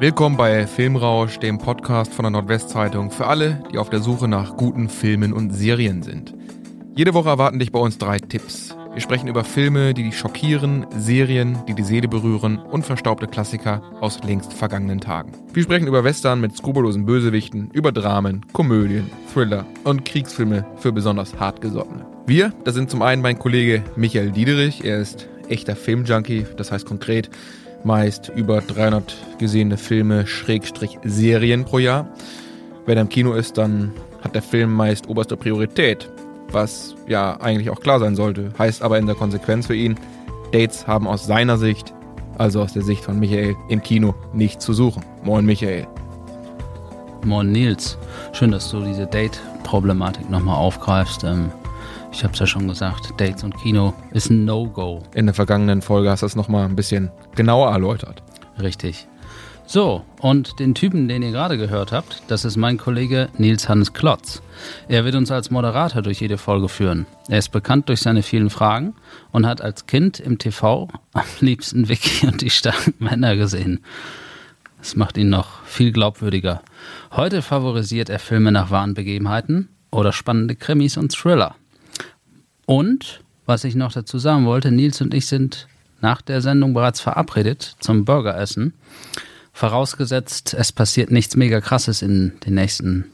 Willkommen bei Filmrausch, dem Podcast von der Nordwestzeitung für alle, die auf der Suche nach guten Filmen und Serien sind. Jede Woche erwarten dich bei uns drei Tipps. Wir sprechen über Filme, die dich schockieren, Serien, die die Seele berühren und verstaubte Klassiker aus längst vergangenen Tagen. Wir sprechen über Western mit skrupellosen Bösewichten, über Dramen, Komödien, Thriller und Kriegsfilme für besonders hartgesottene. Wir, das sind zum einen mein Kollege Michael Diederich, er ist echter Filmjunkie, das heißt konkret meist über 300 gesehene Filme, Schrägstrich Serien pro Jahr. Wenn er im Kino ist, dann hat der Film meist oberste Priorität, was ja eigentlich auch klar sein sollte. Heißt aber in der Konsequenz für ihn, Dates haben aus seiner Sicht, also aus der Sicht von Michael, im Kino nicht zu suchen. Moin Michael. Moin Nils. Schön, dass du diese Date-Problematik nochmal aufgreifst. Ähm, ich habe es ja schon gesagt, Dates und Kino ist ein No-Go. In der vergangenen Folge hast du es nochmal ein bisschen genauer erläutert. Richtig. So, und den Typen, den ihr gerade gehört habt, das ist mein Kollege Nils Hannes Klotz. Er wird uns als Moderator durch jede Folge führen. Er ist bekannt durch seine vielen Fragen und hat als Kind im TV am liebsten Vicky und die starken Männer gesehen. Das macht ihn noch viel glaubwürdiger. Heute favorisiert er Filme nach wahren Begebenheiten oder spannende Krimis und Thriller. Und, was ich noch dazu sagen wollte, Nils und ich sind nach der Sendung bereits verabredet zum Burgeressen. Vorausgesetzt, es passiert nichts mega krasses in den nächsten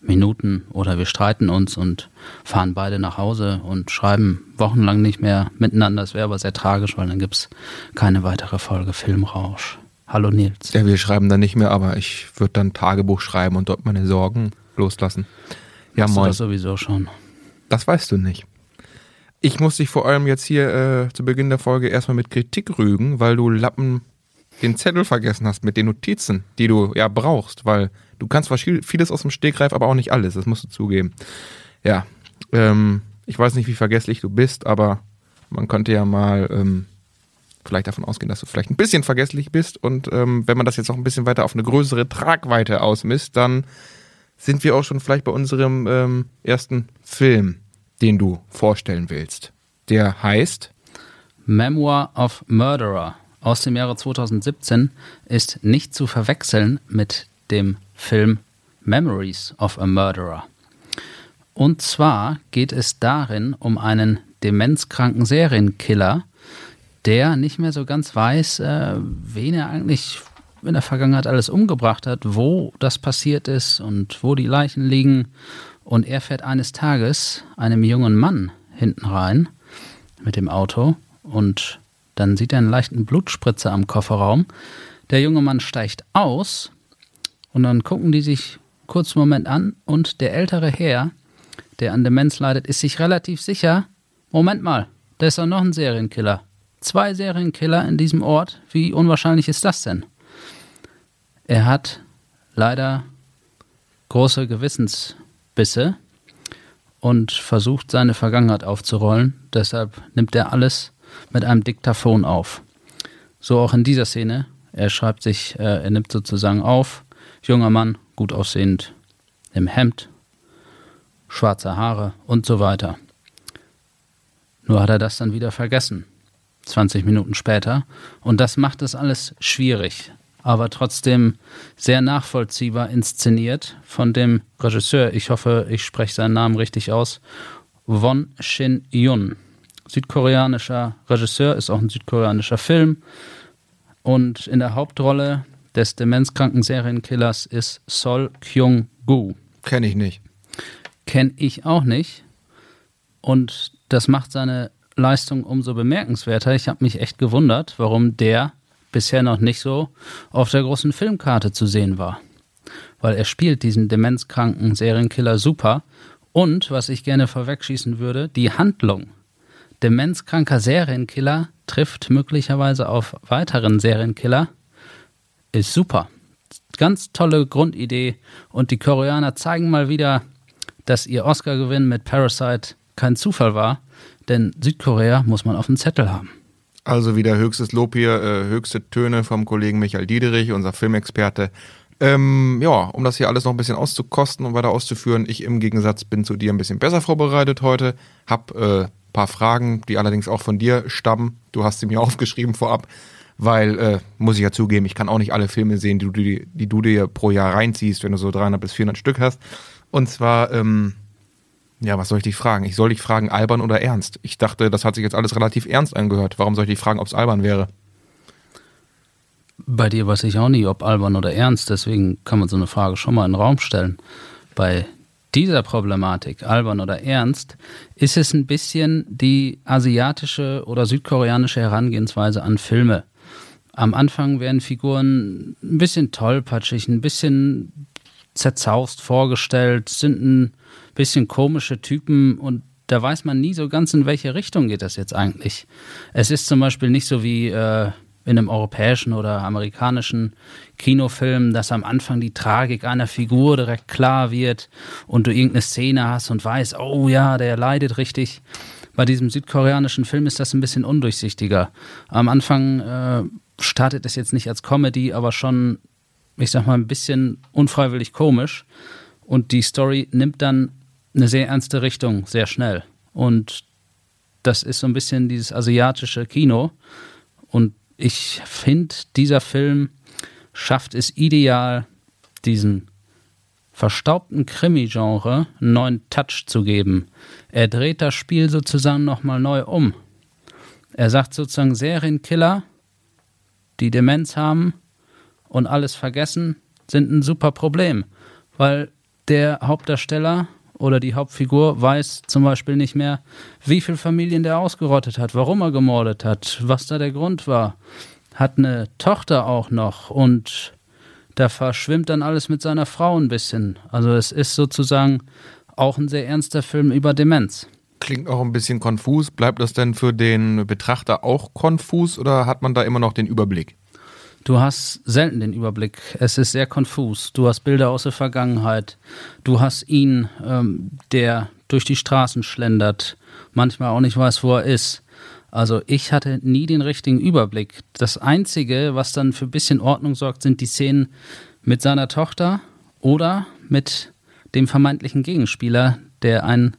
Minuten oder wir streiten uns und fahren beide nach Hause und schreiben wochenlang nicht mehr miteinander. Das wäre aber sehr tragisch, weil dann gibt es keine weitere Folge Filmrausch. Hallo Nils. Ja, wir schreiben dann nicht mehr, aber ich würde dann Tagebuch schreiben und dort meine Sorgen loslassen. Ja, Machst moin. Du das sowieso schon. Das weißt du nicht. Ich muss dich vor allem jetzt hier äh, zu Beginn der Folge erstmal mit Kritik rügen, weil du Lappen den Zettel vergessen hast mit den Notizen, die du ja brauchst, weil du kannst vieles aus dem Stegreif, aber auch nicht alles, das musst du zugeben. Ja, ähm, ich weiß nicht, wie vergesslich du bist, aber man könnte ja mal ähm, vielleicht davon ausgehen, dass du vielleicht ein bisschen vergesslich bist und ähm, wenn man das jetzt noch ein bisschen weiter auf eine größere Tragweite ausmisst, dann sind wir auch schon vielleicht bei unserem ähm, ersten Film den du vorstellen willst. Der heißt Memoir of Murderer aus dem Jahre 2017 ist nicht zu verwechseln mit dem Film Memories of a Murderer. Und zwar geht es darin um einen demenzkranken Serienkiller, der nicht mehr so ganz weiß, äh, wen er eigentlich in der Vergangenheit alles umgebracht hat, wo das passiert ist und wo die Leichen liegen und er fährt eines Tages einem jungen Mann hinten rein mit dem Auto und dann sieht er einen leichten Blutspritzer am Kofferraum. Der junge Mann steigt aus und dann gucken die sich kurz einen Moment an und der ältere Herr, der an Demenz leidet, ist sich relativ sicher, Moment mal, da ist doch noch ein Serienkiller. Zwei Serienkiller in diesem Ort, wie unwahrscheinlich ist das denn? Er hat leider große Gewissens Bisse und versucht seine Vergangenheit aufzurollen. Deshalb nimmt er alles mit einem Diktaphon auf. So auch in dieser Szene. Er schreibt sich, äh, er nimmt sozusagen auf, junger Mann, gut aussehend, im Hemd, schwarze Haare und so weiter. Nur hat er das dann wieder vergessen. 20 Minuten später. Und das macht es alles schwierig aber trotzdem sehr nachvollziehbar inszeniert von dem Regisseur, ich hoffe, ich spreche seinen Namen richtig aus, Won Shin Yun. Südkoreanischer Regisseur, ist auch ein südkoreanischer Film. Und in der Hauptrolle des demenzkranken Serienkillers ist Sol Kyung-gu. Kenne ich nicht. Kenne ich auch nicht. Und das macht seine Leistung umso bemerkenswerter. Ich habe mich echt gewundert, warum der bisher noch nicht so auf der großen Filmkarte zu sehen war. Weil er spielt diesen demenzkranken Serienkiller super und, was ich gerne vorwegschießen würde, die Handlung. Demenzkranker Serienkiller trifft möglicherweise auf weiteren Serienkiller, ist super. Ganz tolle Grundidee und die Koreaner zeigen mal wieder, dass ihr Oscar-Gewinn mit Parasite kein Zufall war, denn Südkorea muss man auf dem Zettel haben. Also wieder höchstes Lob hier, äh, höchste Töne vom Kollegen Michael Diederich, unser Filmexperte. Ähm, ja, um das hier alles noch ein bisschen auszukosten und weiter auszuführen, ich im Gegensatz bin zu dir ein bisschen besser vorbereitet heute, hab äh, paar Fragen, die allerdings auch von dir stammen. Du hast sie mir aufgeschrieben vorab, weil, äh, muss ich ja zugeben, ich kann auch nicht alle Filme sehen, die du, die, die du dir pro Jahr reinziehst, wenn du so 300 bis 400 Stück hast. Und zwar, ähm, ja, was soll ich dich fragen? Ich soll dich fragen, albern oder ernst? Ich dachte, das hat sich jetzt alles relativ ernst angehört. Warum soll ich dich fragen, ob es albern wäre? Bei dir weiß ich auch nie, ob albern oder ernst, deswegen kann man so eine Frage schon mal in den Raum stellen. Bei dieser Problematik, albern oder ernst, ist es ein bisschen die asiatische oder südkoreanische Herangehensweise an Filme. Am Anfang werden Figuren ein bisschen tollpatschig, ein bisschen zerzaust vorgestellt, sind ein bisschen komische Typen und da weiß man nie so ganz, in welche Richtung geht das jetzt eigentlich. Es ist zum Beispiel nicht so wie äh, in einem europäischen oder amerikanischen Kinofilm, dass am Anfang die Tragik einer Figur direkt klar wird und du irgendeine Szene hast und weißt, oh ja, der leidet richtig. Bei diesem südkoreanischen Film ist das ein bisschen undurchsichtiger. Am Anfang äh, startet es jetzt nicht als Comedy, aber schon, ich sag mal, ein bisschen unfreiwillig komisch. Und die Story nimmt dann eine sehr ernste Richtung, sehr schnell. Und das ist so ein bisschen dieses asiatische Kino. Und ich finde, dieser Film schafft es ideal, diesen verstaubten Krimi-Genre einen neuen Touch zu geben. Er dreht das Spiel sozusagen nochmal neu um. Er sagt sozusagen Serienkiller, die Demenz haben und alles vergessen, sind ein super Problem, weil der Hauptdarsteller oder die Hauptfigur weiß zum Beispiel nicht mehr, wie viele Familien der ausgerottet hat, warum er gemordet hat, was da der Grund war. Hat eine Tochter auch noch und da verschwimmt dann alles mit seiner Frau ein bisschen. Also es ist sozusagen auch ein sehr ernster Film über Demenz. Klingt auch ein bisschen konfus. Bleibt das denn für den Betrachter auch konfus oder hat man da immer noch den Überblick? Du hast selten den Überblick. Es ist sehr konfus. Du hast Bilder aus der Vergangenheit. Du hast ihn, ähm, der durch die Straßen schlendert, manchmal auch nicht weiß, wo er ist. Also ich hatte nie den richtigen Überblick. Das Einzige, was dann für ein bisschen Ordnung sorgt, sind die Szenen mit seiner Tochter oder mit dem vermeintlichen Gegenspieler, der ein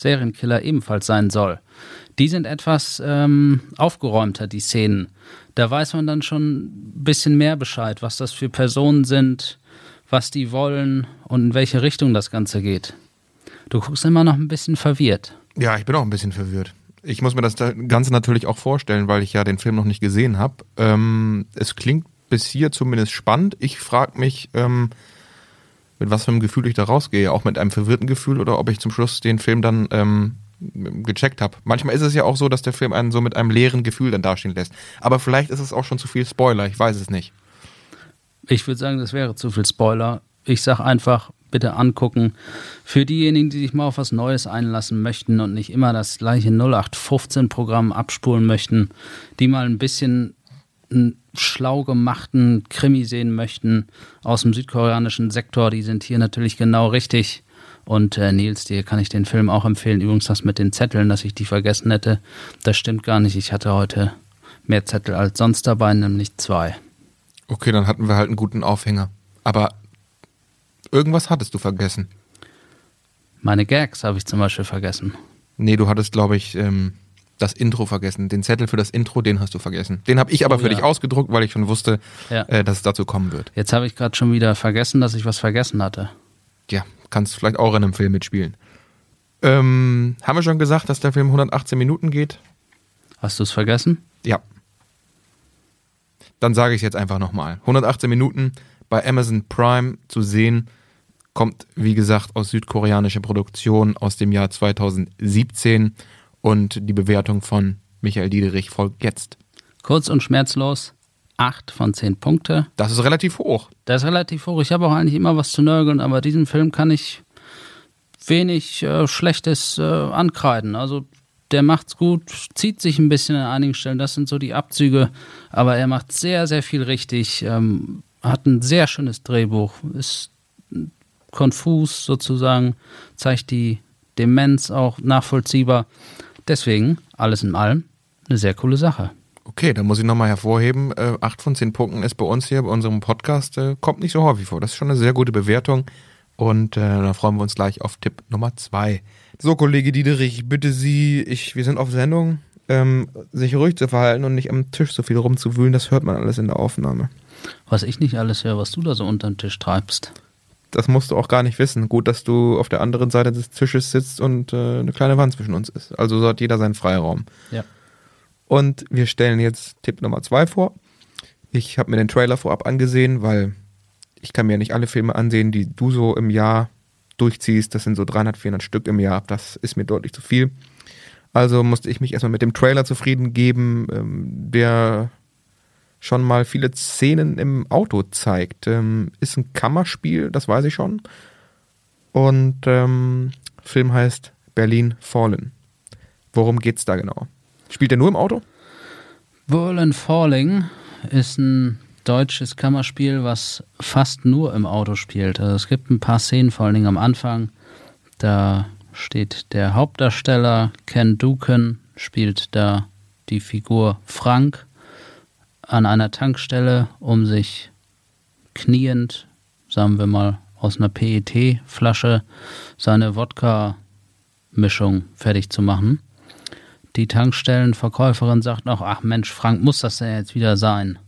Serienkiller ebenfalls sein soll. Die sind etwas ähm, aufgeräumter, die Szenen da weiß man dann schon ein bisschen mehr Bescheid, was das für Personen sind, was die wollen und in welche Richtung das Ganze geht. Du guckst immer noch ein bisschen verwirrt. Ja, ich bin auch ein bisschen verwirrt. Ich muss mir das Ganze natürlich auch vorstellen, weil ich ja den Film noch nicht gesehen habe. Ähm, es klingt bis hier zumindest spannend. Ich frage mich, ähm, mit was für einem Gefühl ich da rausgehe. Auch mit einem verwirrten Gefühl oder ob ich zum Schluss den Film dann ähm, gecheckt habe. Manchmal ist es ja auch so, dass der Film einen so mit einem leeren Gefühl dann dastehen lässt. Aber vielleicht ist es auch schon zu viel Spoiler, ich weiß es nicht. Ich würde sagen, das wäre zu viel Spoiler. Ich sage einfach, bitte angucken. Für diejenigen, die sich mal auf was Neues einlassen möchten und nicht immer das gleiche 0815-Programm abspulen möchten, die mal ein bisschen einen schlau gemachten Krimi sehen möchten aus dem südkoreanischen Sektor, die sind hier natürlich genau richtig. Und äh, Nils, dir kann ich den Film auch empfehlen. Übrigens das mit den Zetteln, dass ich die vergessen hätte, das stimmt gar nicht. Ich hatte heute mehr Zettel als sonst dabei, nämlich zwei. Okay, dann hatten wir halt einen guten Aufhänger. Aber irgendwas hattest du vergessen. Meine Gags habe ich zum Beispiel vergessen. Nee, du hattest, glaube ich, ähm, das Intro vergessen. Den Zettel für das Intro, den hast du vergessen. Den habe ich aber oh, für ja. dich ausgedruckt, weil ich schon wusste, ja. äh, dass es dazu kommen wird. Jetzt habe ich gerade schon wieder vergessen, dass ich was vergessen hatte. Ja, kannst vielleicht auch in einem Film mitspielen. Ähm, haben wir schon gesagt, dass der Film 118 Minuten geht? Hast du es vergessen? Ja. Dann sage ich es jetzt einfach nochmal. 118 Minuten bei Amazon Prime zu sehen. Kommt, wie gesagt, aus südkoreanischer Produktion aus dem Jahr 2017 und die Bewertung von Michael Diederich folgt jetzt. Kurz und schmerzlos, 8 von 10 Punkte. Das ist relativ hoch. Das ist relativ hoch. Ich habe auch eigentlich immer was zu nörgeln, aber diesen Film kann ich wenig äh, Schlechtes äh, ankreiden. Also der macht's gut, zieht sich ein bisschen an einigen Stellen. Das sind so die Abzüge, aber er macht sehr, sehr viel richtig. Ähm, hat ein sehr schönes Drehbuch, ist konfus sozusagen, zeigt die Demenz auch nachvollziehbar. Deswegen, alles in allem, eine sehr coole Sache. Okay, da muss ich nochmal hervorheben, äh, 8 von 10 Punkten ist bei uns hier, bei unserem Podcast, äh, kommt nicht so häufig vor. Das ist schon eine sehr gute Bewertung und äh, da freuen wir uns gleich auf Tipp Nummer 2. So, Kollege Diederich, bitte Sie, ich, wir sind auf Sendung. ähm, sich ruhig zu verhalten und nicht am Tisch so viel rumzuwühlen, das hört man alles in der Aufnahme. Was ich nicht alles höre, was du da so unter den Tisch treibst. Das musst du auch gar nicht wissen. Gut, dass du auf der anderen Seite des Tisches sitzt und äh, eine kleine Wand zwischen uns ist. Also so hat jeder seinen Freiraum. Ja. Und wir stellen jetzt Tipp Nummer zwei vor. Ich habe mir den Trailer vorab angesehen, weil ich kann mir nicht alle Filme ansehen, die du so im Jahr durchziehst. Das sind so 300, 400 Stück im Jahr. Das ist mir deutlich zu viel. Also musste ich mich erstmal mit dem Trailer zufrieden geben, ähm, der schon mal viele Szenen im Auto zeigt. Ähm, ist ein Kammerspiel, das weiß ich schon. Und ähm, Film heißt Berlin Fallen. Worum geht's da genau? Spielt er nur im Auto? Berlin Falling ist ein deutsches Kammerspiel, was fast nur im Auto spielt. Also es gibt ein paar Szenen, vor allen Dingen am Anfang. Da steht der Hauptdarsteller Ken Duken, spielt da die Figur Frank an einer Tankstelle, um sich kniend, sagen wir mal, aus einer PET-Flasche seine Wodka-Mischung fertig zu machen. Die Tankstellenverkäuferin sagt noch, ach Mensch, Frank, muss das denn jetzt wieder sein?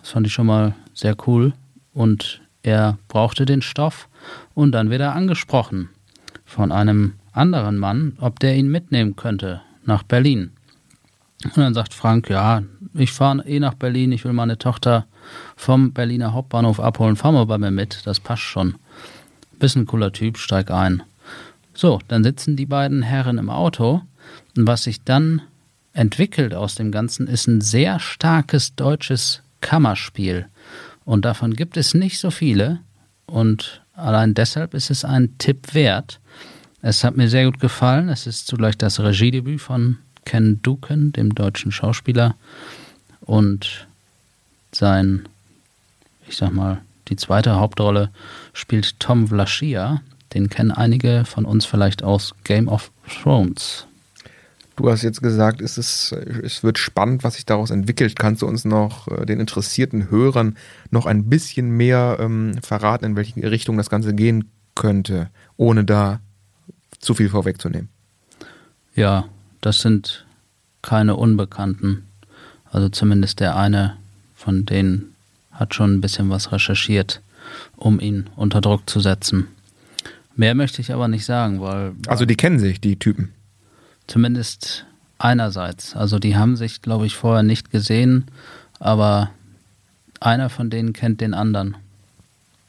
Das fand ich schon mal sehr cool. Und er brauchte den Stoff und dann wird er angesprochen von einem anderen Mann, ob der ihn mitnehmen könnte nach Berlin. Und dann sagt Frank, ja, ich fahre eh nach Berlin, ich will meine Tochter vom Berliner Hauptbahnhof abholen, fahr mal bei mir mit, das passt schon. Bisschen cooler Typ, steig ein. So, dann sitzen die beiden Herren im Auto und was sich dann entwickelt aus dem Ganzen ist ein sehr starkes deutsches Kammerspiel. Und davon gibt es nicht so viele. Und allein deshalb ist es ein Tipp wert. Es hat mir sehr gut gefallen. Es ist zugleich das Regiedebüt von Ken Duken, dem deutschen Schauspieler. Und sein, ich sag mal, die zweite Hauptrolle spielt Tom Vlaschia. Den kennen einige von uns vielleicht aus Game of Thrones. Du hast jetzt gesagt, es, ist, es wird spannend, was sich daraus entwickelt. Kannst du uns noch äh, den interessierten Hörern noch ein bisschen mehr ähm, verraten, in welche Richtung das Ganze gehen könnte, ohne da zu viel vorwegzunehmen? Ja, das sind keine Unbekannten. Also zumindest der eine von denen hat schon ein bisschen was recherchiert, um ihn unter Druck zu setzen. Mehr möchte ich aber nicht sagen, weil. Also die kennen sich, die Typen. Zumindest einerseits. Also die haben sich, glaube ich, vorher nicht gesehen, aber einer von denen kennt den anderen.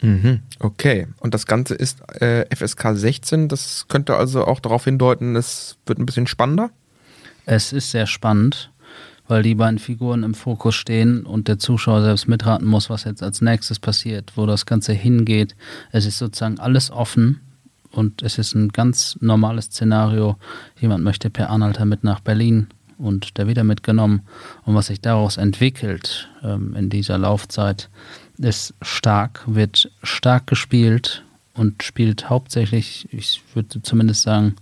Mhm, okay. Und das Ganze ist äh, FSK 16. Das könnte also auch darauf hindeuten, es wird ein bisschen spannender? Es ist sehr spannend, weil die beiden Figuren im Fokus stehen und der Zuschauer selbst mitraten muss, was jetzt als nächstes passiert, wo das Ganze hingeht. Es ist sozusagen alles offen und es ist ein ganz normales Szenario. Jemand möchte per Anhalter mit nach Berlin und der wieder mitgenommen. Und was sich daraus entwickelt ähm, in dieser Laufzeit, ist stark, wird stark gespielt und spielt hauptsächlich, ich würde zumindest sagen,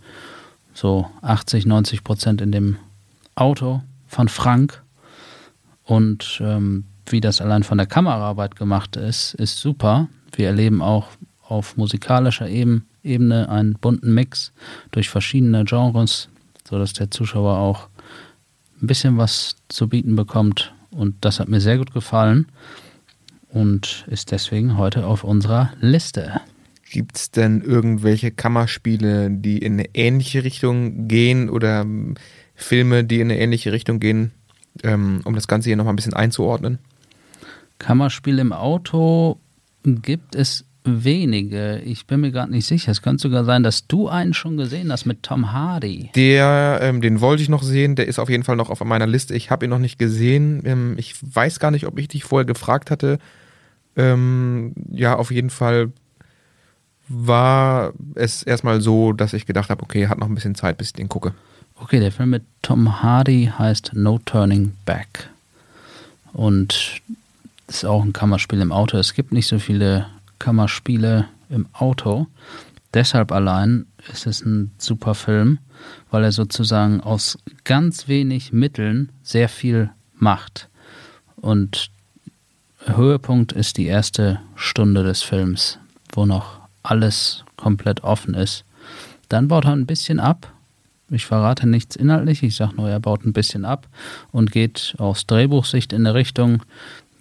so 80, 90 Prozent in dem Auto von Frank. Und ähm, wie das allein von der Kameraarbeit gemacht ist, ist super. Wir erleben auch auf musikalischer Ebene einen bunten Mix durch verschiedene Genres, sodass der Zuschauer auch ein bisschen was zu bieten bekommt. Und das hat mir sehr gut gefallen und ist deswegen heute auf unserer Liste. Gibt es denn irgendwelche Kammerspiele, die in eine ähnliche Richtung gehen oder Filme, die in eine ähnliche Richtung gehen, ähm, um das Ganze hier nochmal ein bisschen einzuordnen? Kammerspiel im Auto gibt es wenige. Ich bin mir gerade nicht sicher. Es könnte sogar sein, dass du einen schon gesehen hast mit Tom Hardy. Der, ähm, den wollte ich noch sehen. Der ist auf jeden Fall noch auf meiner Liste. Ich habe ihn noch nicht gesehen. Ähm, ich weiß gar nicht, ob ich dich vorher gefragt hatte. Ähm, ja, auf jeden Fall war es erstmal so, dass ich gedacht habe, okay, hat noch ein bisschen Zeit, bis ich den gucke. Okay, der Film mit Tom Hardy heißt No Turning Back. Und ist auch ein Kammerspiel im Auto. Es gibt nicht so viele Kammerspiele im Auto. Deshalb allein ist es ein super Film, weil er sozusagen aus ganz wenig Mitteln sehr viel macht. Und Höhepunkt ist die erste Stunde des Films, wo noch alles komplett offen ist. Dann baut er ein bisschen ab, Ich verrate nichts inhaltlich, ich sage nur, er baut ein bisschen ab und geht aus Drehbuchsicht in eine Richtung,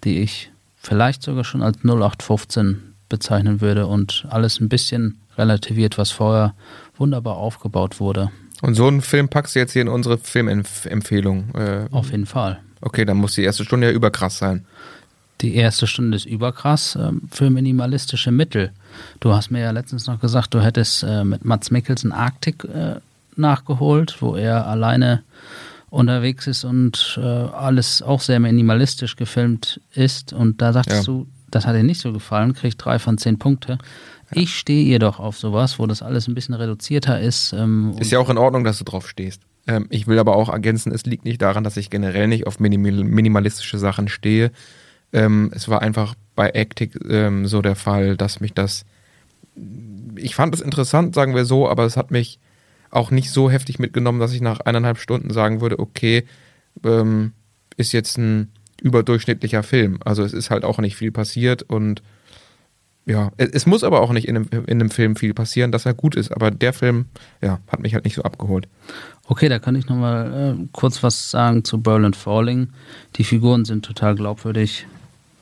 die ich vielleicht sogar schon als 0815 bezeichnen würde und alles ein bisschen relativiert, was vorher wunderbar aufgebaut wurde. Und so einen Film packst du jetzt hier in unsere Filmempfehlung? Äh, Auf jeden Fall. Okay, dann muss die erste Stunde ja überkrass sein. Die erste Stunde ist überkrass äh, für minimalistische Mittel. Du hast mir ja letztens noch gesagt, du hättest äh, mit Mats Mikkelsen Arktik äh, nachgeholt, wo er alleine unterwegs ist und äh, alles auch sehr minimalistisch gefilmt ist. Und da sagtest ja. du, das hat dir nicht so gefallen, kriegt drei von zehn Punkte. Ja. Ich stehe jedoch auf sowas, wo das alles ein bisschen reduzierter ist. Ähm, ist ja auch in Ordnung, dass du drauf stehst. Ähm, ich will aber auch ergänzen, es liegt nicht daran, dass ich generell nicht auf minimal, minimalistische Sachen stehe. Ähm, es war einfach bei Actic ähm, so der Fall, dass mich das. Ich fand es interessant, sagen wir so, aber es hat mich auch nicht so heftig mitgenommen, dass ich nach eineinhalb Stunden sagen würde, okay, ähm, ist jetzt ein überdurchschnittlicher Film. Also es ist halt auch nicht viel passiert und ja, es, muss aber auch nicht in einem, in einem Film viel passieren, dass er gut ist. Aber der Film, ja, hat mich halt nicht so abgeholt. Okay, da kann ich nochmal äh, kurz was sagen zu Berlin Falling. Die Figuren sind total glaubwürdig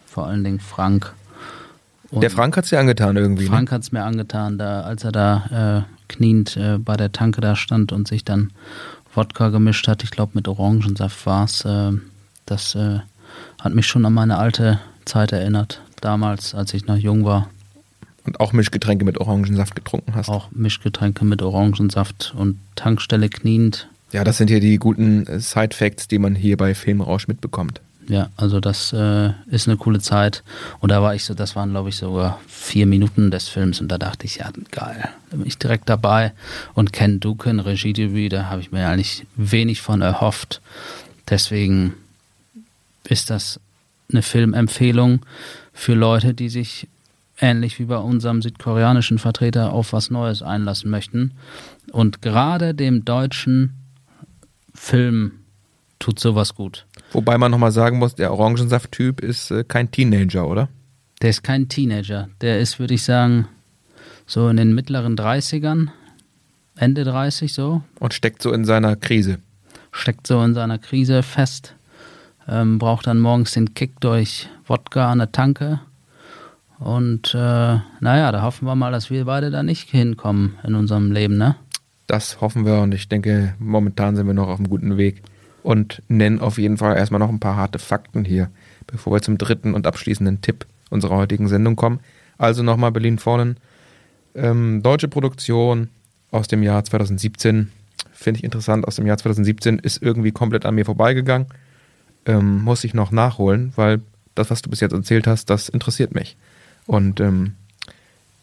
vor allen Dingen Frank. Und der Frank hat es dir angetan irgendwie. Ne? Frank ne? hat es mir angetan, da, als er da äh, kniend äh, bei der Tanke da stand und sich dann Wodka gemischt hat. Ich glaube, mit Orangensaft war es. Äh, das äh, hat mich schon an meine alte Zeit erinnert. Damals, als ich noch jung war. Und auch Mischgetränke mit Orangensaft getrunken hast. Auch Mischgetränke mit Orangensaft und Tankstelle kniend. Ja, das sind hier die guten äh, Side-Facts, die man hier bei Filmrausch mitbekommt. Ja, also das äh, ist eine coole Zeit. Und da war ich so, das waren glaube ich sogar vier Minuten des Films und da dachte ich, ja, geil, da bin ich direkt dabei. Und Ken Duken, Regiedebüt, da habe ich mir eigentlich wenig von erhofft. Deswegen ist das eine Filmempfehlung für Leute, die sich ähnlich wie bei unserem südkoreanischen Vertreter auf was Neues einlassen möchten. Und gerade dem deutschen Film tut sowas gut. Wobei man nochmal sagen muss, der Orangensaft-Typ ist äh, kein Teenager, oder? Der ist kein Teenager. Der ist, würde ich sagen, so in den mittleren 30ern, Ende 30 so. Und steckt so in seiner Krise. Steckt so in seiner Krise fest. Ähm, braucht dann morgens den Kick durch Wodka an der Tanke. Und äh, naja, da hoffen wir mal, dass wir beide da nicht hinkommen in unserem Leben, ne? Das hoffen wir und ich denke, momentan sind wir noch auf einem guten Weg und nennen auf jeden Fall erstmal noch ein paar harte Fakten hier, bevor wir zum dritten und abschließenden Tipp unserer heutigen Sendung kommen. Also nochmal Berlin Fallen. Ähm, deutsche Produktion aus dem Jahr 2017. Finde ich interessant. Aus dem Jahr 2017 ist irgendwie komplett an mir vorbeigegangen. Ähm, muss ich noch nachholen, weil das, was du bis jetzt erzählt hast, das interessiert mich. Und ähm,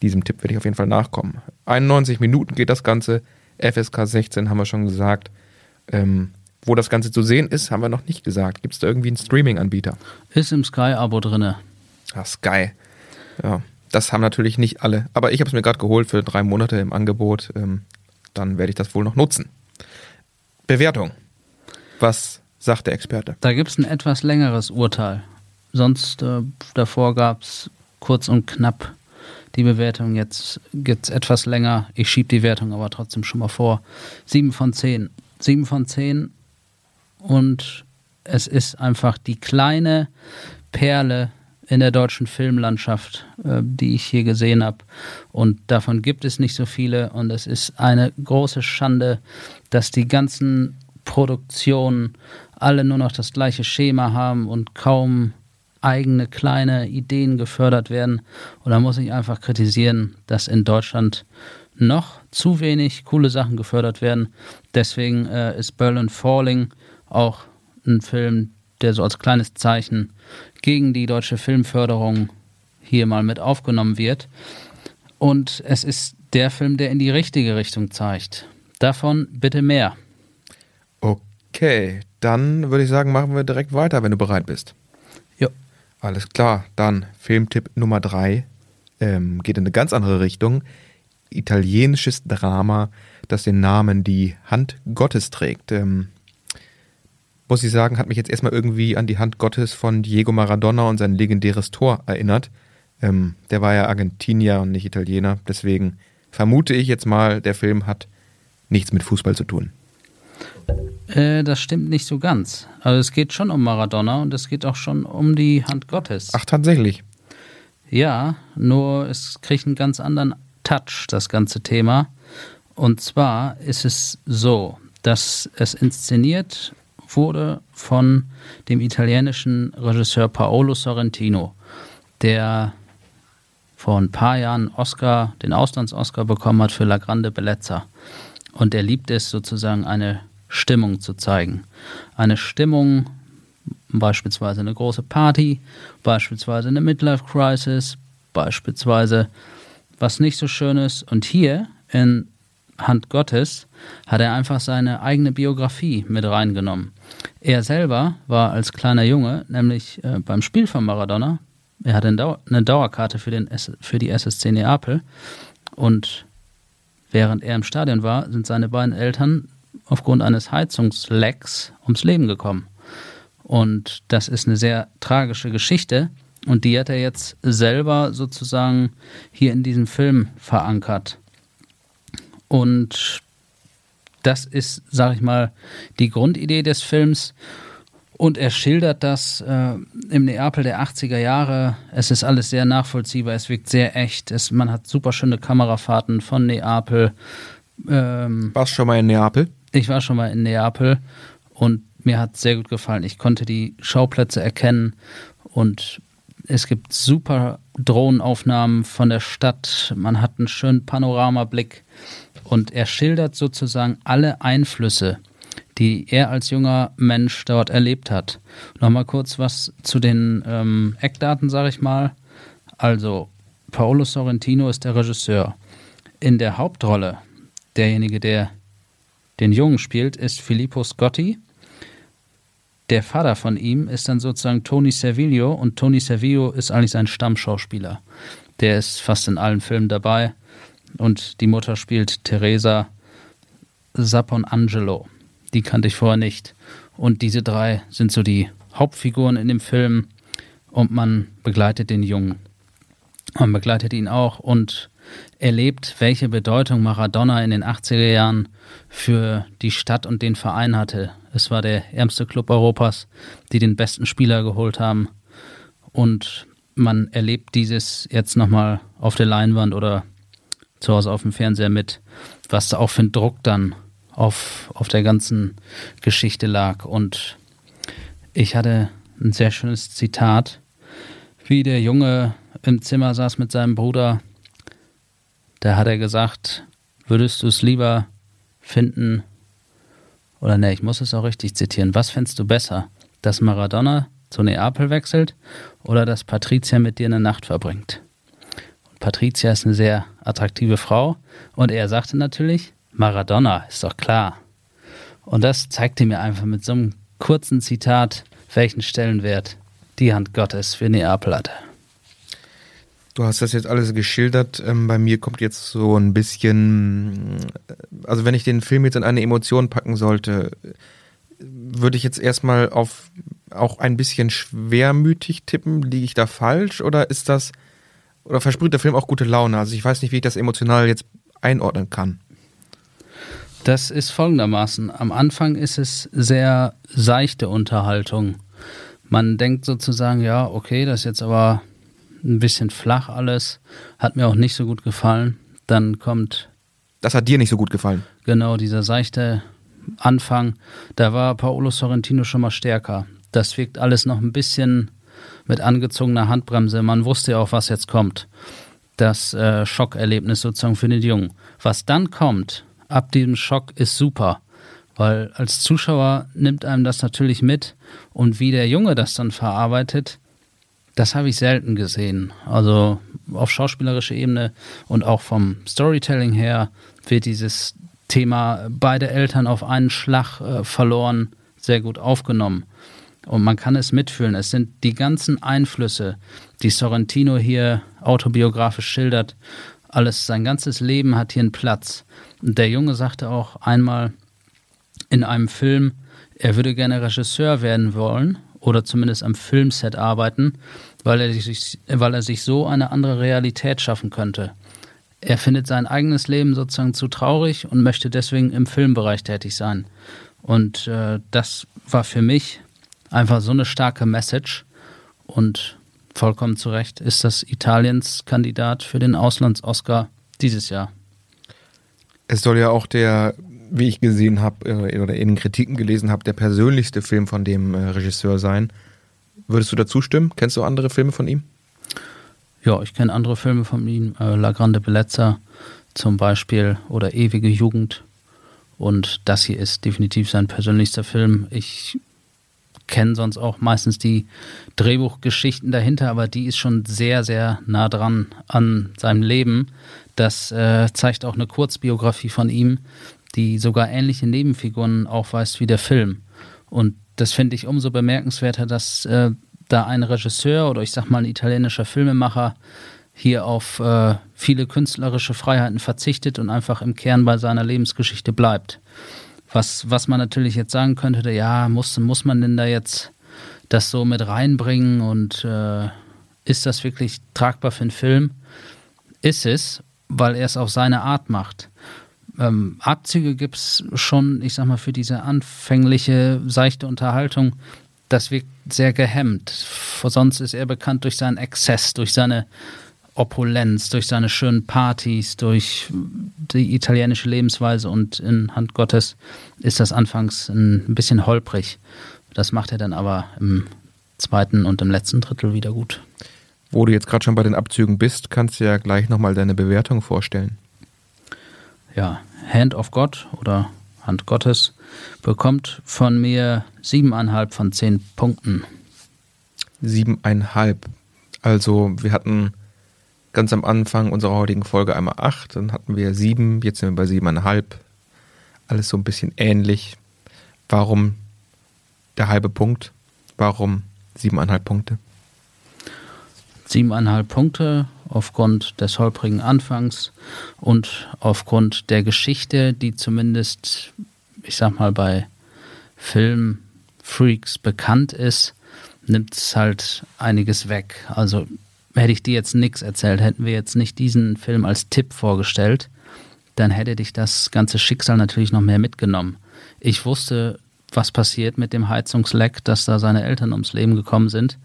diesem Tipp werde ich auf jeden Fall nachkommen. 91 Minuten geht das Ganze. FSK 16 haben wir schon gesagt. Ähm, wo das Ganze zu sehen ist, haben wir noch nicht gesagt. Gibt es da irgendwie einen Streaming-Anbieter? Ist im Sky-Abo drin. Ah, Sky. Ja, das haben natürlich nicht alle. Aber ich habe es mir gerade geholt für drei Monate im Angebot. Ähm, dann werde ich das wohl noch nutzen. Bewertung. Was sagt der Experte? Da gibt es ein etwas längeres Urteil. Sonst äh, davor gab es kurz und knapp die Bewertung. Jetzt gibt es etwas länger. Ich schiebe die Wertung aber trotzdem schon mal vor. 7 von 10. 7 von 10 und es ist einfach die kleine Perle in der deutschen Filmlandschaft, äh, die ich hier gesehen habe. Und davon gibt es nicht so viele. Und es ist eine große Schande, dass die ganzen Produktionen alle nur noch das gleiche Schema haben und kaum eigene kleine Ideen gefördert werden. Und da muss ich einfach kritisieren, dass in Deutschland noch zu wenig coole Sachen gefördert werden. Deswegen äh, ist Berlin Falling auch ein Film, der so als kleines Zeichen gegen die deutsche Filmförderung hier mal mit aufgenommen wird. Und es ist der Film, der in die richtige Richtung zeigt. Davon bitte mehr. Okay, dann würde ich sagen, machen wir direkt weiter, wenn du bereit bist. Ja. Alles klar, dann Filmtipp Nummer drei ähm, geht in eine ganz andere Richtung. Italienisches Drama, das den Namen Die Hand Gottes trägt. Ähm, muss ich sagen, hat mich jetzt erstmal irgendwie an die Hand Gottes von Diego Maradona und sein legendäres Tor erinnert. Ähm, der war ja Argentinier und nicht Italiener. Deswegen vermute ich jetzt mal, der Film hat nichts mit Fußball zu tun. Äh, das stimmt nicht so ganz. Also es geht schon um Maradona und es geht auch schon um die Hand Gottes. Ach, tatsächlich. Ja, nur es kriegt einen ganz anderen Touch, das ganze Thema. Und zwar ist es so, dass es inszeniert wurde von dem italienischen Regisseur Paolo Sorrentino, der vor ein paar Jahren Oscar, den Auslands-Oscar bekommen hat für La Grande Bellezza. Und er liebt es sozusagen eine Stimmung zu zeigen. Eine Stimmung, beispielsweise eine große Party, beispielsweise eine Midlife Crisis, beispielsweise was nicht so schön ist. Und hier in Hand Gottes hat er einfach seine eigene Biografie mit reingenommen. Er selber war als kleiner Junge nämlich äh, beim Spiel von Maradona, er hatte eine Dauerkarte für, den, für die SSC Neapel und während er im Stadion war, sind seine beiden Eltern aufgrund eines Heizungslecks ums Leben gekommen. Und das ist eine sehr tragische Geschichte. Und die hat er jetzt selber sozusagen hier in diesem Film verankert. Und das ist, sag ich mal, die Grundidee des Films. Und er schildert das äh, im Neapel der 80er Jahre. Es ist alles sehr nachvollziehbar, es wirkt sehr echt. Es, man hat super schöne Kamerafahrten von Neapel. Ähm, Warst du schon mal in Neapel? Ich war schon mal in Neapel und mir hat es sehr gut gefallen. Ich konnte die Schauplätze erkennen und es gibt super Drohnenaufnahmen von der Stadt. Man hat einen schönen Panoramablick und er schildert sozusagen alle Einflüsse, die er als junger Mensch dort erlebt hat. Nochmal kurz was zu den ähm, Eckdaten, sage ich mal. Also, Paolo Sorrentino ist der Regisseur. In der Hauptrolle, derjenige, der den Jungen spielt, ist Filippo Scotti. Der Vater von ihm ist dann sozusagen Tony Servillo und Tony Servillo ist eigentlich sein Stammschauspieler. Der ist fast in allen Filmen dabei und die Mutter spielt Teresa Saponangelo. Die kannte ich vorher nicht. Und diese drei sind so die Hauptfiguren in dem Film und man begleitet den Jungen. Man begleitet ihn auch und erlebt, welche Bedeutung Maradona in den 80er Jahren für die Stadt und den Verein hatte. Es war der ärmste Club Europas, die den besten Spieler geholt haben. Und man erlebt dieses jetzt nochmal auf der Leinwand oder zu Hause auf dem Fernseher mit, was da auch für ein Druck dann auf, auf der ganzen Geschichte lag. Und ich hatte ein sehr schönes Zitat, wie der Junge im Zimmer saß mit seinem Bruder. Da hat er gesagt, würdest du es lieber finden, oder ne, ich muss es auch richtig zitieren, was fändest du besser, dass Maradona zu Neapel wechselt oder dass Patricia mit dir eine Nacht verbringt? Und Patricia ist eine sehr attraktive Frau und er sagte natürlich, Maradona, ist doch klar. Und das zeigte mir einfach mit so einem kurzen Zitat, welchen Stellenwert die Hand Gottes für Neapel hatte. Du hast das jetzt alles geschildert. Ähm, bei mir kommt jetzt so ein bisschen, äh, also wenn ich den Film jetzt in eine Emotion packen sollte, würde ich jetzt erstmal auf auch ein bisschen schwermütig tippen. Liege ich da falsch oder ist das, oder versprüht der Film auch gute Laune? Also ich weiß nicht, wie ich das emotional jetzt einordnen kann. Das ist folgendermaßen. Am Anfang ist es sehr seichte Unterhaltung. Man denkt sozusagen, ja, okay, das ist jetzt aber ein bisschen flach alles. Hat mir auch nicht so gut gefallen. Dann kommt. Das hat dir nicht so gut gefallen. Genau, dieser seichte Anfang. Da war Paolo Sorrentino schon mal stärker. Das wirkt alles noch ein bisschen mit angezogener Handbremse. Man wusste ja auch, was jetzt kommt. Das äh, Schockerlebnis sozusagen für den Jungen. Was dann kommt, ab diesem Schock, ist super. Weil als Zuschauer nimmt einem das natürlich mit. Und wie der Junge das dann verarbeitet, das habe ich selten gesehen. Also auf schauspielerischer Ebene und auch vom Storytelling her wird dieses Thema beide Eltern auf einen Schlag äh, verloren sehr gut aufgenommen. Und man kann es mitfühlen. Es sind die ganzen Einflüsse, die Sorrentino hier autobiografisch schildert. Alles, sein ganzes Leben hat hier einen Platz. Und der Junge sagte auch einmal in einem Film, er würde gerne Regisseur werden wollen oder zumindest am Filmset arbeiten, weil er, sich, weil er sich so eine andere Realität schaffen könnte. Er findet sein eigenes Leben sozusagen zu traurig und möchte deswegen im Filmbereich tätig sein. Und äh, das war für mich einfach so eine starke Message. Und vollkommen zu Recht ist das Italiens Kandidat für den Auslands-Oscar dieses Jahr. Es soll ja auch der, wie ich gesehen habe äh, oder in Kritiken gelesen habe, der persönlichste Film von dem äh, Regisseur sein. Würdest du dazu stimmen? Kennst du andere Filme von ihm? Ja, ich kenne andere Filme von ihm. Äh, La Grande Bellezza zum Beispiel oder Ewige Jugend. Und das hier ist definitiv sein persönlichster Film. Ich kenne sonst auch meistens die Drehbuchgeschichten dahinter, aber die ist schon sehr, sehr nah dran an seinem Leben. Das äh, zeigt auch eine Kurzbiografie von ihm, die sogar ähnliche Nebenfiguren aufweist wie der Film. Und das finde ich umso bemerkenswerter, dass äh, da ein Regisseur oder ich sag mal ein italienischer Filmemacher hier auf äh, viele künstlerische Freiheiten verzichtet und einfach im Kern bei seiner Lebensgeschichte bleibt. Was, was man natürlich jetzt sagen könnte, ja, muss, muss man denn da jetzt das so mit reinbringen und äh, ist das wirklich tragbar für einen Film? Ist es, weil er es auf seine Art macht. Ähm, Abzüge gibt es schon, ich sag mal, für diese anfängliche, seichte Unterhaltung. Das wirkt sehr gehemmt. Sonst ist er bekannt durch seinen Exzess, durch seine Opulenz, durch seine schönen Partys, durch die italienische Lebensweise und in Hand Gottes ist das anfangs ein bisschen holprig. Das macht er dann aber im zweiten und im letzten Drittel wieder gut. Wo du jetzt gerade schon bei den Abzügen bist, kannst du ja gleich nochmal deine Bewertung vorstellen. Ja, Hand of God oder Hand Gottes bekommt von mir siebeneinhalb von zehn Punkten. Siebeneinhalb. Also wir hatten ganz am Anfang unserer heutigen Folge einmal acht, dann hatten wir sieben, jetzt sind wir bei siebeneinhalb. Alles so ein bisschen ähnlich. Warum der halbe Punkt? Warum siebeneinhalb Punkte? siebeneinhalb Punkte aufgrund des holprigen Anfangs und aufgrund der Geschichte, die zumindest, ich sag mal, bei Filmfreaks bekannt ist, nimmt es halt einiges weg. Also hätte ich dir jetzt nichts erzählt, hätten wir jetzt nicht diesen Film als Tipp vorgestellt, dann hätte dich das ganze Schicksal natürlich noch mehr mitgenommen. Ich wusste, was passiert mit dem Heizungsleck, dass da seine Eltern ums Leben gekommen sind.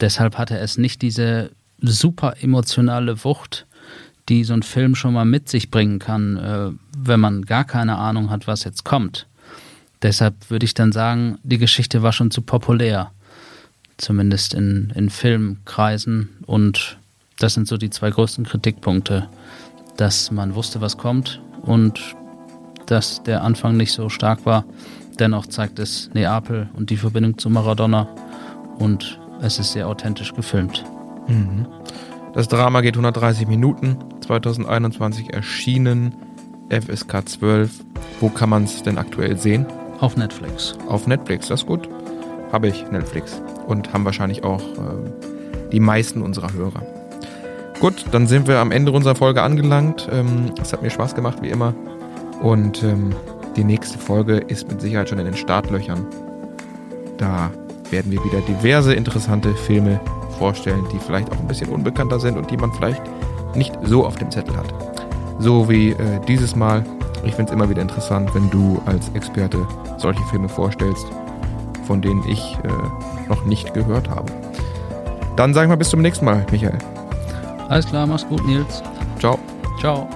Deshalb hatte es nicht diese super emotionale Wucht, die so ein Film schon mal mit sich bringen kann, äh, wenn man gar keine Ahnung hat, was jetzt kommt. Deshalb würde ich dann sagen, die Geschichte war schon zu populär. Zumindest in, in Filmkreisen. Und das sind so die zwei größten Kritikpunkte, dass man wusste, was kommt und dass der Anfang nicht so stark war. Dennoch zeigt es Neapel und die Verbindung zu Maradona und es ist sehr authentisch gefilmt. Mhm. Das Drama geht 130 Minuten, 2021 erschienen, FSK 12. Wo kann man es denn aktuell sehen? Auf Netflix. Auf Netflix, das ist gut. Habe ich Netflix. Und haben wahrscheinlich auch äh, die meisten unserer Hörer. Gut, dann sind wir am Ende unserer Folge angelangt. Ähm, es hat mir Spaß gemacht, wie immer. Und ähm, die nächste Folge ist mit Sicherheit schon in den Startlöchern. Da werden wir wieder diverse interessante Filme vorstellen, die vielleicht auch ein bisschen unbekannter sind und die man vielleicht nicht so auf dem Zettel hat. So wie äh, dieses Mal. Ich finde es immer wieder interessant, wenn du als Experte solche Filme vorstellst, von denen ich äh, noch nicht gehört habe. Dann sagen wir bis zum nächsten Mal, Michael. Alles klar, mach's gut, Nils. Ciao. Ciao.